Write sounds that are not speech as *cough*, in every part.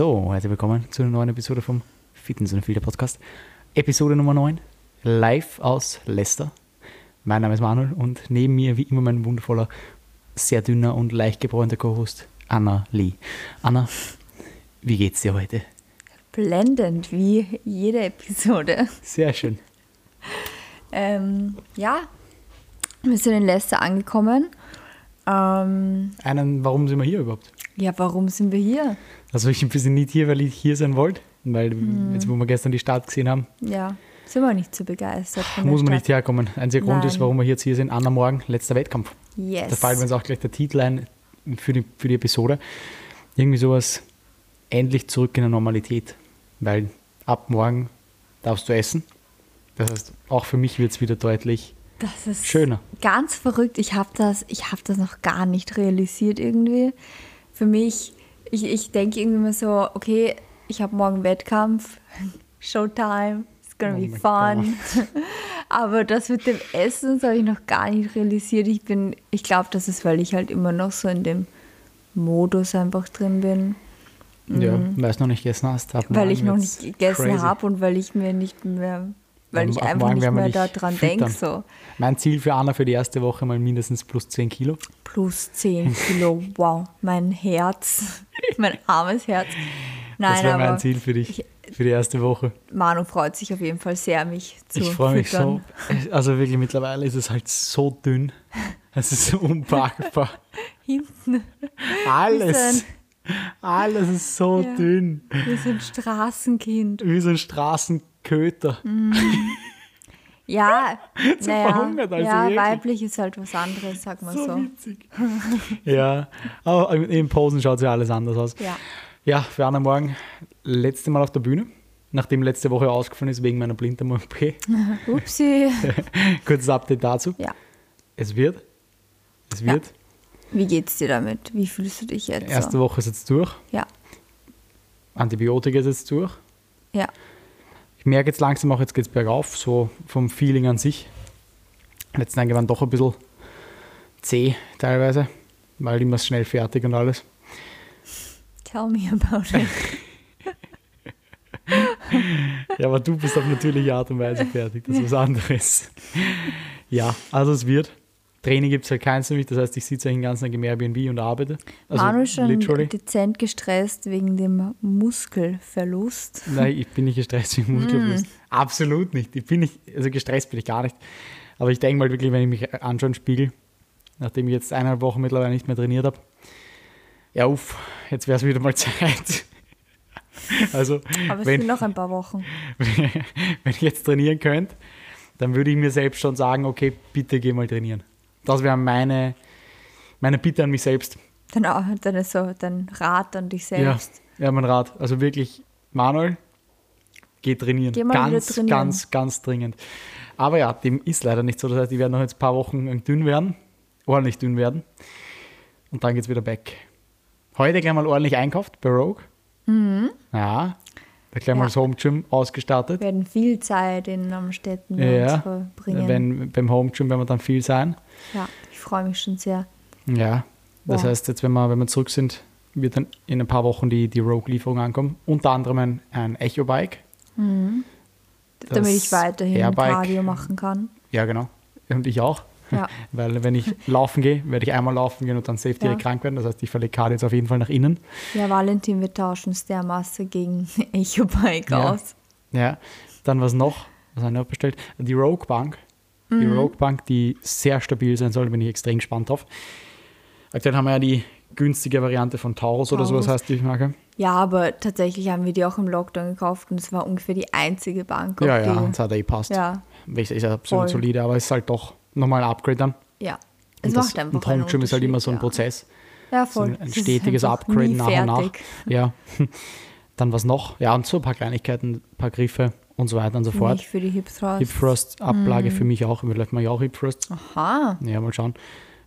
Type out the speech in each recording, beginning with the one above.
So, herzlich willkommen zu einer neuen Episode vom Fitness und Filter Podcast. Episode Nummer 9, live aus Leicester. Mein Name ist Manuel und neben mir wie immer mein wundervoller, sehr dünner und leicht gebräunter Co-Host Anna Lee. Anna, wie geht's dir heute? Blendend, wie jede Episode. Sehr schön. Ähm, ja, wir sind in Leicester angekommen. Ähm, Einen, warum sind wir hier überhaupt? Ja, warum sind wir hier? Also ich bin nicht hier, weil ich hier sein wollte, weil jetzt, wo wir gestern die Stadt gesehen haben, Ja, sind wir nicht so begeistert muss man nicht herkommen. Einziger Grund ist, Nein. warum wir jetzt hier sind, Anna Morgen, letzter Wettkampf. Yes. Da fällt mir jetzt auch gleich der Titel ein für die, für die Episode. Irgendwie sowas, endlich zurück in der Normalität. Weil ab morgen darfst du essen. Das heißt, auch für mich wird es wieder deutlich Das ist schöner. ganz verrückt. Ich habe das, ich hab das noch gar nicht realisiert irgendwie. Für mich, ich, ich denke irgendwie immer so, okay, ich habe morgen Wettkampf, *laughs* Showtime, it's gonna Oh be fun. *laughs* Aber das mit dem Essen, das habe ich noch gar nicht realisiert. Ich bin, ich glaube, das ist, weil ich halt immer noch so in dem Modus einfach drin bin. Ja, weil du noch nicht gegessen hast. Mhm. weil ich noch nicht gegessen habe und weil ich mir nicht mehr, weil ich einfach nicht mehr daran denke. So. Mein Ziel für Anna für die erste Woche mal mindestens plus 10 Kilo. Plus 10 Kilo, wow, mein Herz, *laughs* mein armes Herz. Nein, das wäre mein Ziel für dich, für die erste Woche. Manu freut sich auf jeden Fall sehr, mich zu Ich freue mich so. Also wirklich, mittlerweile ist es halt so dünn. Es ist so unpackbar. *laughs* Hinten, Alles. Alles ist so Ja. dünn. wir sind Straßenkind. Wie so ein Straßenköter. Ja, *laughs* naja, verhungert, also ja wirklich. weiblich ist halt was anderes, sag mal so. witzig. *laughs* ja, aber in Posen schaut ja alles anders aus. Ja, Ja, für Anna Morgen, letzte Mal auf der Bühne, nachdem letzte Woche ausgefallen ist wegen meiner Blinddarm-OP. *laughs* upsi. Kurzes Update dazu. Ja, Es wird. Es Ja. wird. wie geht's dir damit? Wie fühlst du dich jetzt? Erste so? Woche ist jetzt durch. Ja, Antibiotika ist jetzt durch. ja, Ich merke jetzt langsam auch, jetzt geht es bergauf, so vom Feeling an sich. Letzten Tage waren doch ein bisschen zäh teilweise, weil immer schnell fertig und alles. tell me about it. Ja, aber du bist auf natürliche Art und Weise fertig, das ist was anderes. Ja, also es wird. Training gibt es halt keins für mich, das heißt, ich sitze den ganzen Tag im Airbnb und arbeite. Also Manu ist schon literally. dezent gestresst wegen dem Muskelverlust. Nein, ich bin nicht gestresst wegen *laughs* Muskelverlust. Mm. Absolut nicht. Ich bin nicht, also gestresst bin ich gar nicht. Aber ich denke mal wirklich, wenn ich mich anschaue im Spiegel, nachdem ich jetzt eineinhalb Wochen mittlerweile nicht mehr trainiert habe, ja uff, jetzt wäre es wieder mal *laughs* Zeit. Also, Aber es wenn, sind noch ein paar Wochen. *laughs* wenn ich jetzt trainieren könnte, dann würde ich mir selbst schon sagen, okay, bitte geh mal trainieren. Das wäre meine, meine Bitte an mich selbst. Dann, auch- dann ist so dein Rat an dich Ja, selbst. ja, mein Rat. Also wirklich, Manuel, geh trainieren. Geh mal ganz, trainieren. ganz, ganz dringend. Aber ja, dem ist leider nicht so. Das heißt, die werden noch jetzt ein paar Wochen dünn werden, ordentlich dünn werden. Und dann geht es wieder back. Heute gleich mal ordentlich einkauft bei Rogue. Ja, da gleich mal Mhm. Ja. das Home Gym ausgestattet. Wir werden viel Zeit in Amstetten bei Ja, verbringen. wenn, beim Home Gym werden wir dann viel sein. ja, ich freue mich schon sehr. Ja, das Wow. heißt, jetzt, wenn wir, wenn wir zurück sind, wird dann in ein paar Wochen die, die Rogue-Lieferung ankommen. Unter anderem ein, ein Echo-Bike. Das damit ich weiterhin Airbike. Cardio machen kann. Ja, genau. Und ich auch. *laughs* Ja. Weil wenn ich laufen gehe, werde ich einmal laufen gehen und dann safe direkt Ja. krank werden. Das heißt, ich verlege Cardio jetzt auf jeden Fall nach innen. Ja, Valentin, wir tauschen Stairmaster gegen *laughs* Echo-Bike Ja. aus. Ja. Dann was noch? Was habe ich noch bestellt? Die Rogue Bank. Die Mhm. Rogue Bank, die sehr stabil sein soll, bin ich extrem gespannt drauf. Aktuell haben wir ja die günstige Variante von Taurus, oder sowas Taurus. heißt die Marke. Ja, aber tatsächlich haben wir die auch im Lockdown gekauft und es war ungefähr die einzige Bank, Ja, die... ja, das hat eh passt. ja, ist ja absolut Voll. solide, aber es ist halt doch nochmal ein Upgrade dann. ja. Es Und macht das, einfach und Home Gym ist halt immer so ein Unterschied, Prozess. Ja, ja So voll. ein, ein stetiges Upgrade nach und nach. fertig. *laughs* Ja. Dann was noch? Ja, und so ein paar Kleinigkeiten, ein paar Griffe und so weiter und so fort. Nicht für die Hip Thrusts. Hip Thrust Ablage Mhm. für mich auch. Vielleicht mache ich auch Hip Thrust. Aha. Ja, mal schauen.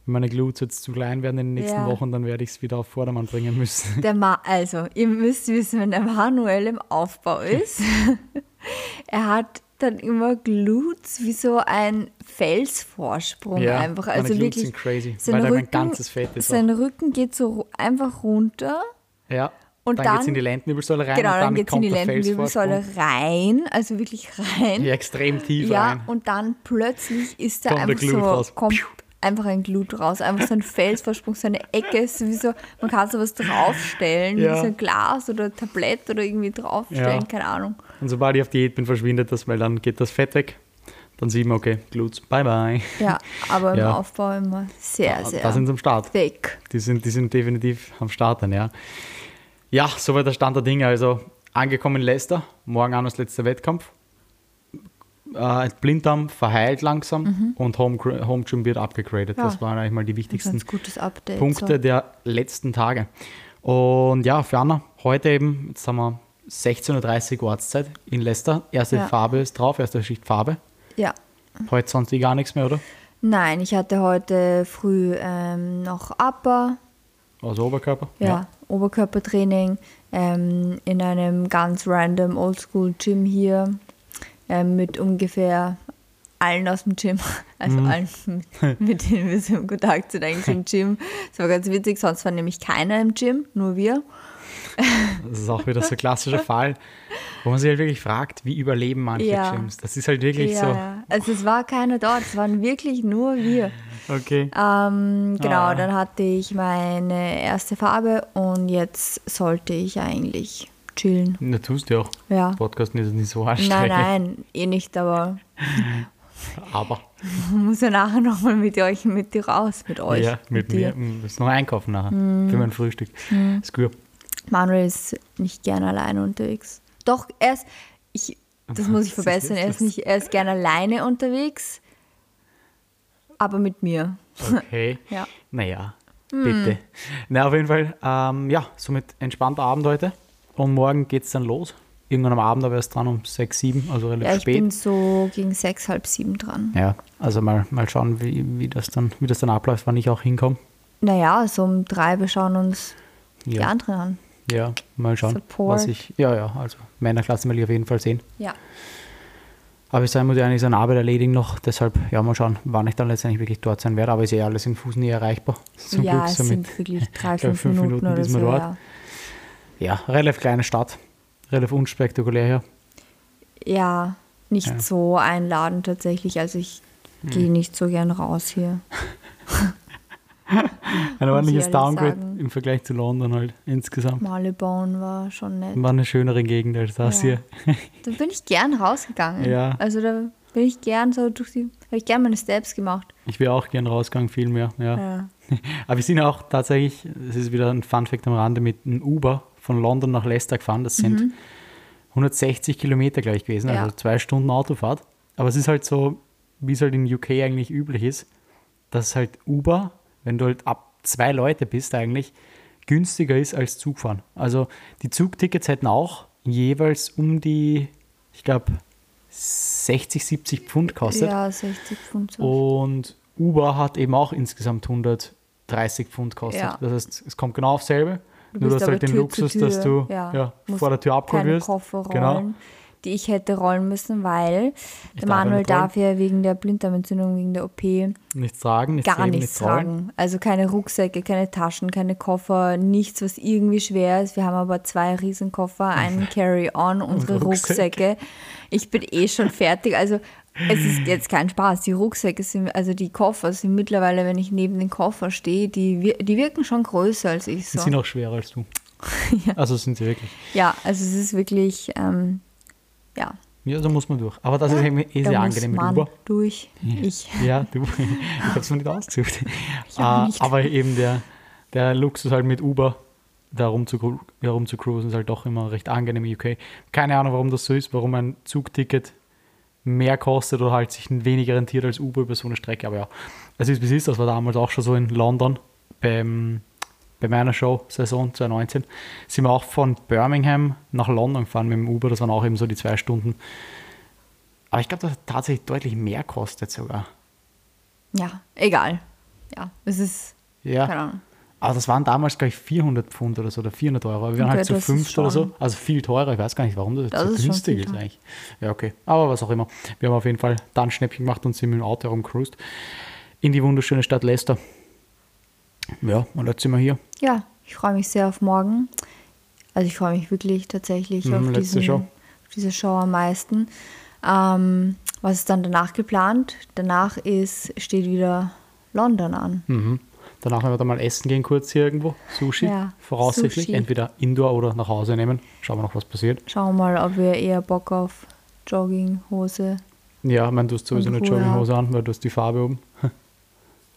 Wenn meine Glutes jetzt zu klein werden in den nächsten Ja. Wochen, dann werde ich es wieder auf Vordermann bringen müssen. *laughs* Der Ma also, ihr müsst wissen, wenn der Manuel im Aufbau ist, *laughs* er hat dann immer Glutes wie so ein Felsvorsprung einfach. meine Also Glutes wirklich, sind crazy, sein weil da mein Rücken, ganzes Fett ist. sein Auch. Rücken geht so einfach runter Ja, Und dann, dann, geht es in die Lendenwirbelsäule rein genau, dann dann geht es in die Lendenwirbelsäule rein, also wirklich rein. Ja, extrem tief Ja, rein. und dann plötzlich ist da Kommt einfach so, kommt. Einfach ein Glut raus, einfach so ein Felsvorsprung, so eine Ecke, ist wie so, man kann so was draufstellen, Ja. wie so ein Glas oder Tablett oder irgendwie draufstellen, Ja. keine Ahnung. Und sobald ich auf Diät bin, verschwindet das, weil dann geht das Fett weg. Dann sieht man, okay, Gluts, bye bye. Ja, aber im Ja. Aufbau immer sehr, sehr Da sind sie am Start. thick. Die sind, die sind definitiv am Starten, ja. Ja, soweit der Stand der Dinge. Also angekommen in Leicester, morgen an das letzte Wettkampf. Äh, Blinddarm verheilt langsam und Home, Home Gym wird abgegradet. Mhm. Ja. Das waren eigentlich mal die wichtigsten Update. Punkte So. der letzten Tage. Und ja, für Anna, heute eben, jetzt haben wir 16.30 Uhr Ortszeit in Leicester. Erste Ja. Farbe ist drauf, erste Schicht Farbe. Ja. Heute sonst eh gar nichts mehr, oder? Nein, ich hatte heute früh ähm, noch Upper, Also Oberkörper? ja, Oberkörpertraining ähm, in einem ganz random Oldschool Gym hier ähm, mit ungefähr allen aus dem Gym, *laughs* also Mhm. allen, mit, mit denen wir so in Kontakt sind eigentlich im Gym. Das war ganz witzig, sonst war nämlich keiner im Gym, nur wir. Das ist auch wieder so ein klassischer Fall, wo man sich halt wirklich fragt, wie überleben manche Ja. Gyms. Das ist halt wirklich ja, ja. Also es war keiner dort, es waren wirklich nur wir. so. Okay. Ähm, genau, Ah. dann hatte ich meine erste Farbe und jetzt sollte ich eigentlich chillen. Na, tust du auch. Ja. Podcast ist nicht so Nein, anstrengend. nein, eh nicht, aber *laughs* Aber man *laughs* muss ja nachher nochmal mit euch, mit dir raus, mit euch. ja, mit dir. mir. Wir müssen noch einkaufen nachher Mhm. für mein Frühstück. Ist gut. Manuel ist nicht gerne alleine unterwegs. Doch, er ist, ich, das muss ich *laughs* verbessern, er ist, nicht, er ist gerne alleine unterwegs, aber mit mir. Okay. Ja. Naja, Hm. bitte. Na, auf jeden Fall, ähm, ja, somit entspannter Abend heute. Und morgen geht es dann los. Irgendwann am Abend, aber erst dran um 6, 7, also relativ Ja, ich spät. bin so gegen sechs, halb sieben dran. Ja, also mal, mal schauen, wie, wie, das dann, wie das dann abläuft, wann ich auch hinkomme. Naja, so um drei, wir schauen uns die Ja. anderen an. Ja, mal schauen, Support. was ich. Ja, ja, also Männerklasse will ich auf jeden Fall sehen. Ja. Aber bis dahin muss ich eigentlich seine Arbeit erledigen noch. Deshalb, ja, mal schauen, wann ich dann letztendlich wirklich dort sein werde. Aber ist eh alles in Fuß nie erreichbar. Zum ja, Glück es so sind mit, wirklich drei, *laughs* ich fünf, fünf Minuten, Minuten bis so. man dort. Ja. Ja, relativ kleine Stadt. Relativ unspektakulär hier. ja, nicht Ja. Hm. so einladend tatsächlich. Also ich gehe nicht so gern raus hier. *laughs* Ein ordentliches Downgrade sagen. im Vergleich zu London halt insgesamt. Marylebone war schon nett. War eine schönere Gegend als das Ja. hier. Da bin ich gern rausgegangen. Ja. Also da bin ich gern so durch die, habe ich gern meine Steps gemacht. Ich wäre auch gern rausgegangen, viel mehr. Ja. Ja. *laughs* Aber wir sind auch tatsächlich, das ist wieder ein Fun-Fact am Rande, mit einem Uber von London nach Leicester gefahren. Das sind 160 Kilometer gleich gewesen, Mhm. Ja. also zwei Stunden Autofahrt. Aber es ist halt so, wie es halt in UK eigentlich üblich ist, dass halt Uber, wenn du halt ab zwei Leute bist eigentlich, günstiger ist als Zugfahren. Also die Zugtickets hätten auch jeweils um die, ich glaube, 60, 70 Pfund kostet. ja, 60 Pfund. Und Uber hat eben auch insgesamt 130 Pfund kostet. Ja. Das heißt, es kommt genau auf selbe. Du Nur du hast halt den Tür Luxus, Tür, dass du ja, ja, vor der Tür abgeholt wirst. Koffer rollen, Genau. die ich hätte rollen müssen, weil Ich der darf Manuel rollen. darf ja wegen der Blinddarmentzündung, wegen der OP Nichts tragen, nichts gar heben, nichts rollen. tragen. Also keine Rucksäcke, keine Taschen, keine Koffer, nichts, was irgendwie schwer ist. Wir haben aber zwei Riesenkoffer, einen *laughs* Carry-On, unsere Rucksäcke. Rucksäcke. Ich bin eh schon fertig. Also es ist jetzt kein Spaß. Die Rucksäcke sind, also die Koffer sind mittlerweile, wenn ich neben den Koffer stehe, die, die wirken schon größer als ich Die so. sind auch schwerer als du. *laughs* Also sind sie wirklich. Ja, also es ist wirklich, ähm, ja. Ja, da muss man durch. Aber das ist eben eh sehr angenehm mit Uber. durch. Ich. Ja, du. *laughs* Ich habe es mir nicht ausgesucht. Äh, nicht. Aber eben der, der Luxus halt mit Uber, da rumzu, herumzucruisen, ist halt doch immer recht angenehm in UK. Keine Ahnung, warum das so ist, warum ein Zugticket mehr kostet oder halt sich weniger rentiert als Uber über so eine Strecke. Aber ja, es ist wie es ist. Das war damals auch schon so in London beim, bei meiner Show, Saison 2019. Sind wir auch von Birmingham nach London gefahren mit dem Uber. Das waren auch eben so die zwei Stunden. Aber ich glaube, das hat tatsächlich deutlich mehr kostet sogar. Ja, egal. Ja, es ist, Ja. keine Ahnung. Aber das waren damals, glaube ich, 400 Pfund oder so oder 400 Euro. Wir waren Okay, halt zu fünft oder so. Also viel teurer. Ich weiß gar nicht, warum das, Das so ist günstig ist eigentlich. Ja, okay. Aber was auch immer. Wir haben auf jeden Fall dann Schnäppchen gemacht und sind mit dem Auto herumcruised in die wunderschöne Stadt Leicester. Ja, und jetzt sind wir hier. Ja, ich freue mich sehr auf morgen. Also ich freue mich wirklich tatsächlich Mhm, auf, diesen, Show. auf diese Show am meisten. Ähm, was ist dann danach geplant? Danach ist, steht wieder London an. Mhm. Danach werden wir dann mal essen gehen, kurz hier irgendwo. Sushi, Ja, voraussichtlich. Sushi. Entweder Indoor oder nach Hause nehmen. Schauen wir noch, was passiert. Schauen wir mal, ob wir eher Bock auf Jogginghose. Ja, ich meine, du hast sowieso eine Jogginghose an, weil du hast die Farbe oben.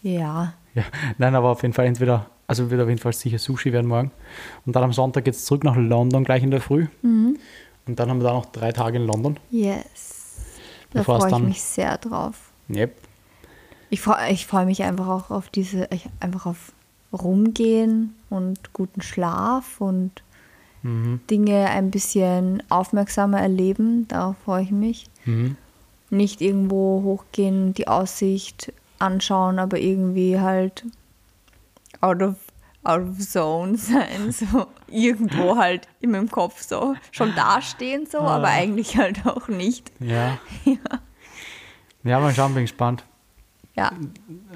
Ja, Ja, nein, aber auf jeden Fall entweder, also wird auf jeden Fall sicher Sushi werden morgen. Und dann am Sonntag geht es zurück nach London gleich in der Früh. Mhm. Und dann haben wir da noch drei Tage in London. yes. Da freue ich mich sehr drauf. Yep. Ich freue ich freu mich einfach auch auf diese, einfach auf Rumgehen und guten Schlaf und Mhm. Dinge ein bisschen aufmerksamer erleben. Darauf freue ich mich. Mhm. Nicht irgendwo hochgehen, die Aussicht anschauen, aber irgendwie halt out of, out of zone *laughs* sein. So irgendwo halt in meinem Kopf so schon dastehen, so, aber Ah. eigentlich halt auch nicht. Ja. *laughs* ja. mal schauen, bin gespannt. Ja,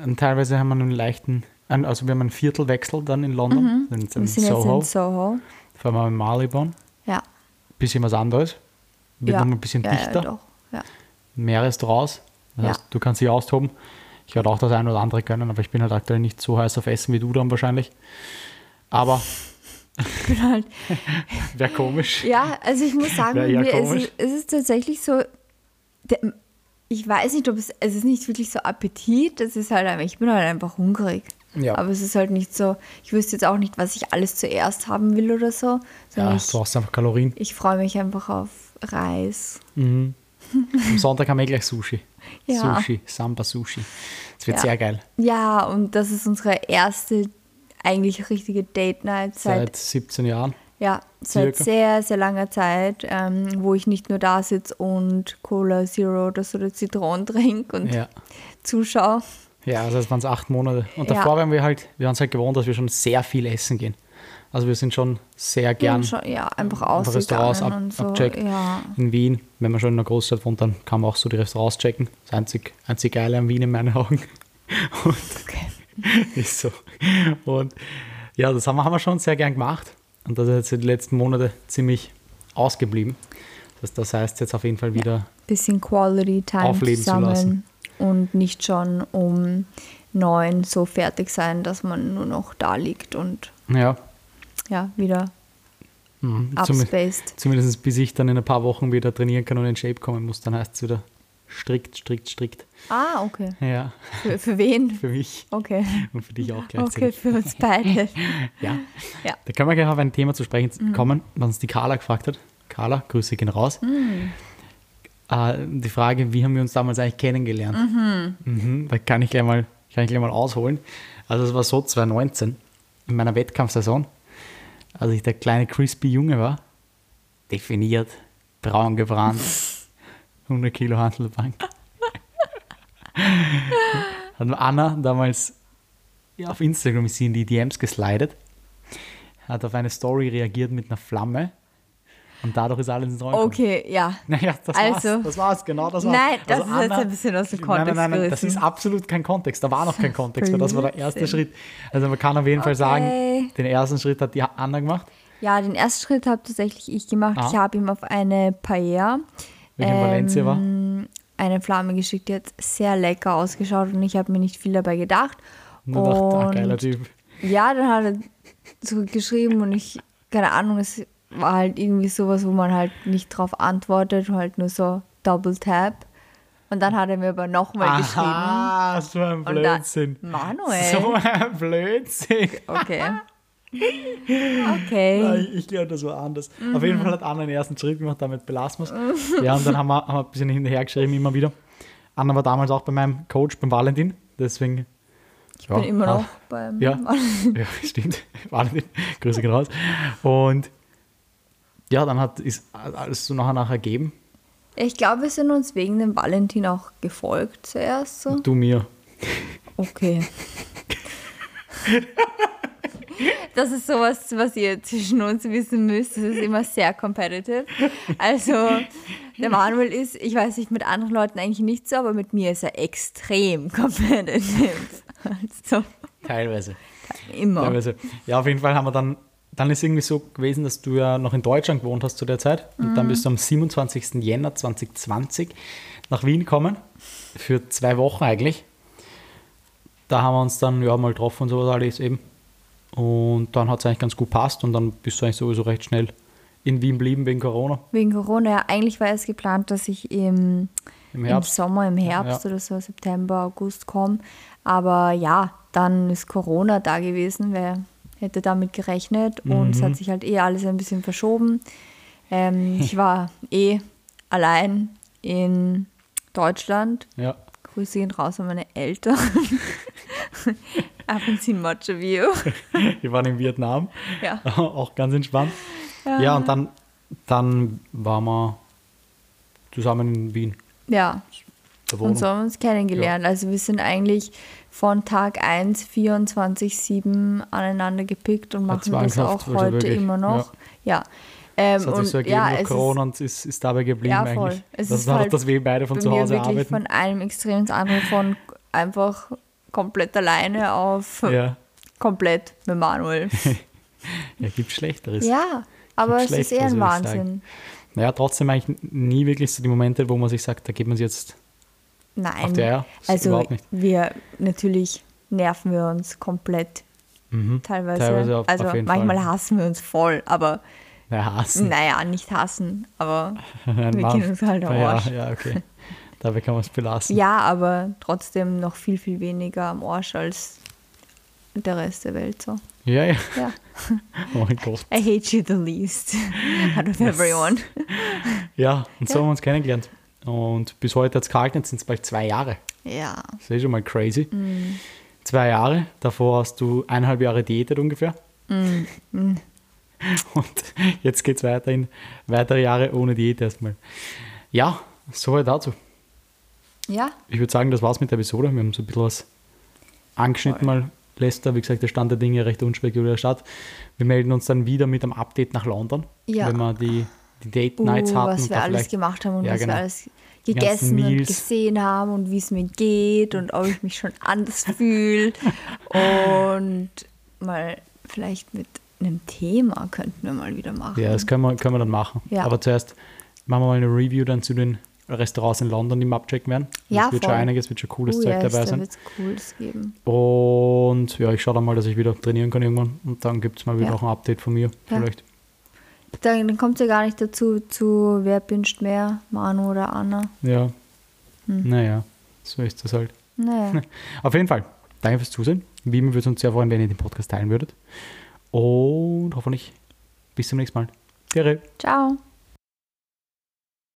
Und teilweise haben wir einen leichten, also wir haben einen Viertelwechsel dann in London. In, Mhm. wir in sind Soho. jetzt in Soho. Fahren wir in Marylebone. Ja. Bisschen was anderes. Wird ja. noch ein bisschen ja, dichter. Ja, doch. Ja. Mehr Restaurants. Das heißt, du kannst dich austoben. Ich werde auch das ein oder andere können, aber ich bin halt aktuell nicht so heiß auf Essen wie du dann wahrscheinlich. Aber *laughs* halt *laughs* wäre komisch. Ja, also ich muss sagen, mir ist es, es ist tatsächlich so, der, ich weiß nicht, ob es, es ist nicht wirklich so Appetit, es ist halt einfach, ich bin halt einfach hungrig. Ja. Aber es ist halt nicht so, ich wüsste jetzt auch nicht, was ich alles zuerst haben will oder so, Ja, ich, du brauchst einfach Kalorien. ich freue mich einfach auf Reis. Mhm. *laughs* Am Sonntag haben wir eh gleich Sushi. Ja. Sushi, Samba Sushi. Das wird Ja. sehr geil. Ja, und das ist unsere erste eigentlich richtige Date Night Seit seit, 17 Jahren. Ja, seit circa. sehr, sehr langer Zeit, ähm, wo ich nicht nur da sitze und Cola Zero oder so oder Zitronen *laughs* trinke und Ja. zuschaue. Ja, also das waren es acht Monate. Und Ja. davor waren wir halt, wir haben es halt gewohnt, dass wir schon sehr viel essen gehen. Also wir sind schon sehr gern Und schon, ja, einfach einfach Restaurants ab, und so. abcheckt. Ja. In Wien, wenn man schon in einer Großstadt wohnt, dann kann man auch so die Restaurants checken. Das einzig, einzig Geile an Wien in meinen Augen. *laughs* Und Okay. *laughs* ist so. Und ja, das haben wir, haben wir schon sehr gern gemacht. Und das ist jetzt die letzten Monate ziemlich ausgeblieben. Das, das heißt jetzt auf jeden Fall wieder, Bisschen Quality Time Aufleben zu zusammen lassen. und nicht schon um neun so fertig sein, dass man nur noch da liegt und ja, ja, wieder mhm, upspaced. zumindest bis ich dann in ein paar Wochen wieder trainieren kann und in Shape kommen muss, dann heißt es wieder strikt, strikt, strikt. Ah, okay. Ja, Für, für wen? *laughs* für mich Okay. und für dich auch Okay, gleichzeitig. für uns beide. *laughs* Ja. Ja. Da können wir gleich auf ein Thema zu sprechen kommen, was uns die Carla gefragt hat. Carla, Grüße gehen raus. Äh, die Frage, wie haben wir uns damals eigentlich kennengelernt? Mhm. Da kann ich, gleich mal, kann ich gleich mal ausholen. Also es war so 2019, in meiner Wettkampfsaison, als ich der kleine crispy Junge war, definiert, braun gebrannt, *laughs* 100 Kilo Handelbank. *laughs* Hat Anna damals ja, auf Instagram ist sie in die DMs geslidet, hat auf eine Story reagiert mit einer Flamme und dadurch ist alles ins Rollen gekommen. Okay, ja. *laughs* Naja, das Also- war's. Das war's, genau das war's. Nein, das ist jetzt ein bisschen aus dem Nein, nein, Kontext nein, nein, das ist absolut kein Kontext. Da war noch kein *laughs* Kontext, weil das war der erste. Schritt. Also man kann auf jeden Fall Okay. sagen, den ersten Schritt hat die Anna gemacht. Ja, den ersten Schritt habe tatsächlich ich gemacht. Ah. Ich habe ihm auf eine Paella Welche in Valencia war. ähm, eine Flamme geschickt, die hat sehr lecker ausgeschaut und ich habe mir nicht viel dabei gedacht. Und dann dachte, ah, Und geiler Typ. ja, dann hat er zurückgeschrieben und ich, keine Ahnung, es war halt irgendwie sowas, wo man halt nicht drauf antwortet, halt nur so Double Tap. Und dann hat er mir aber nochmal geschrieben. Aha, so ein Und dann, Blödsinn. Manuel. So ein Blödsinn. Okay. Ja, Okay. Ich, glaube, das war anders. Auf jeden Fall hat Anna den ersten Schritt gemacht, damit belassen wir es. Ja, und dann haben wir, haben wir ein bisschen hinterher geschrieben, immer wieder. Anna war damals auch bei meinem Coach, beim Valentin. Deswegen. Ich bin immer noch beim. Ja, ja *laughs* stimmt. Valentin, Grüße gehen raus. Und ja, dann hat, ist alles so nachher nachher ergeben. Ich glaube, wir sind uns wegen dem Valentin auch gefolgt zuerst. So. Du mir. Okay. *laughs* *laughs* Das ist sowas, was ihr zwischen uns wissen müsst. Das ist immer sehr competitive. Also, der Manuel ist, ich weiß nicht, mit anderen Leuten eigentlich nicht so, aber mit mir ist er extrem competitive. Also, Teilweise. immer. Teilweise. Ja, auf jeden Fall haben wir dann dann ist irgendwie so gewesen, dass du ja noch in Deutschland gewohnt hast zu der Zeit. Und dann bist du am 27. Jänner 2020 nach Wien gekommen. Für zwei Wochen eigentlich. Da haben wir uns dann ja mal getroffen und sowas alles eben. Und dann hat es eigentlich ganz gut passt und dann bist du eigentlich sowieso recht schnell in Wien geblieben wegen Corona Wegen Corona, ja, eigentlich war es geplant, dass ich im, im im. Sommer, im Herbst Ja. oder so, September, August komme. Aber ja, dann ist Corona da gewesen, wer hätte damit gerechnet und es Mhm. hat sich halt eh alles ein bisschen verschoben. Ähm, *laughs* ich war eh allein in Deutschland. Ja. Grüße gehen raus an meine Eltern. *laughs* I haven't seen much of you. Wir waren in Vietnam. Ja. *laughs* Auch ganz entspannt. Ja, und dann, dann waren wir zusammen in Wien. Ja, und so haben wir uns kennengelernt. Also wir sind eigentlich von Tag 1 24-7 aneinander gepickt und machen das auch also heute wirklich, immer noch. Ja. Ähm, Das hat und sich so ergeben ja, es Corona und ist, ist dabei geblieben Ja, voll. eigentlich. Es das ist war halt dass wir beide ist von zu Hause wirklich arbeiten. von einem Extrem ins andere, von einfach komplett alleine auf ja. komplett mit Manuel. *laughs* ja, gibt Schlechteres. ja, aber es ist eher ein Wahnsinn. Naja, trotzdem eigentlich nie wirklich so die Momente, wo man sich sagt, da geht man sich jetzt Nein, auf der Eier. Also wir natürlich nerven wir uns komplett Mhm. teilweise. Teilweise auf- also auf manchmal Fall. hassen wir uns voll, aber Ja, hassen. naja, nicht hassen, aber *laughs* wir gehen uns halt am ja, Arsch. ja, okay. Dabei kann man es belassen. Ja, aber trotzdem noch viel, viel weniger am Arsch als der Rest der Welt so. ja. ja. Ja. *laughs* Oh mein Gott. I hate you the least *laughs* out of everyone. *laughs* Ja, und so Ja. haben wir uns kennengelernt. Und bis heute hat es gehalten, jetzt sind es bald zwei Jahre. Ja. Das ist eh schon mal crazy. Mm. Zwei Jahre, davor hast du eineinhalb Jahre diätet ungefähr. Mm. Und jetzt geht es weiter in weitere Jahre ohne Diät erstmal. Ja, soweit dazu. Ja, Ich würde sagen, das war's mit der Episode. Wir haben so ein bisschen was angeschnitten Voll. mal. Leicester, wie gesagt, der Stand der Dinge recht unspekulär statt. Wir melden uns dann wieder mit einem Update nach London, Ja. wenn wir die, die Date uh, Nights hatten. was und wir alles gemacht haben und Ja, was genau. wir alles gegessen und gesehen haben und wie es mir geht und ob ich mich schon anders *laughs* fühle. Und mal vielleicht mit einem Thema könnten wir mal wieder machen. Ja, das können wir, können wir dann machen. Ja. Aber zuerst machen wir mal eine Review dann zu den Restaurants in London, die wir abchecken werden. Ja, es wird schon voll. einiges, wird schon cooles oh, Zeug yes, dabei da sein. wird es Cooles geben. Und ja, ich schaue dann mal, dass ich wieder trainieren kann irgendwann. Und dann gibt es mal wieder Ja. noch ein Update von mir. Ja. Vielleicht. Dann, dann kommt es ja gar nicht dazu, zu wer pinscht mehr, Manu oder Anna. Ja. Hm. Naja, so ist das halt. Naja. *laughs* Auf jeden Fall, danke fürs Zusehen. Wie immer würde es uns sehr freuen, wenn ihr den Podcast teilen würdet. Und hoffentlich bis zum nächsten Mal. Tere. Ciao.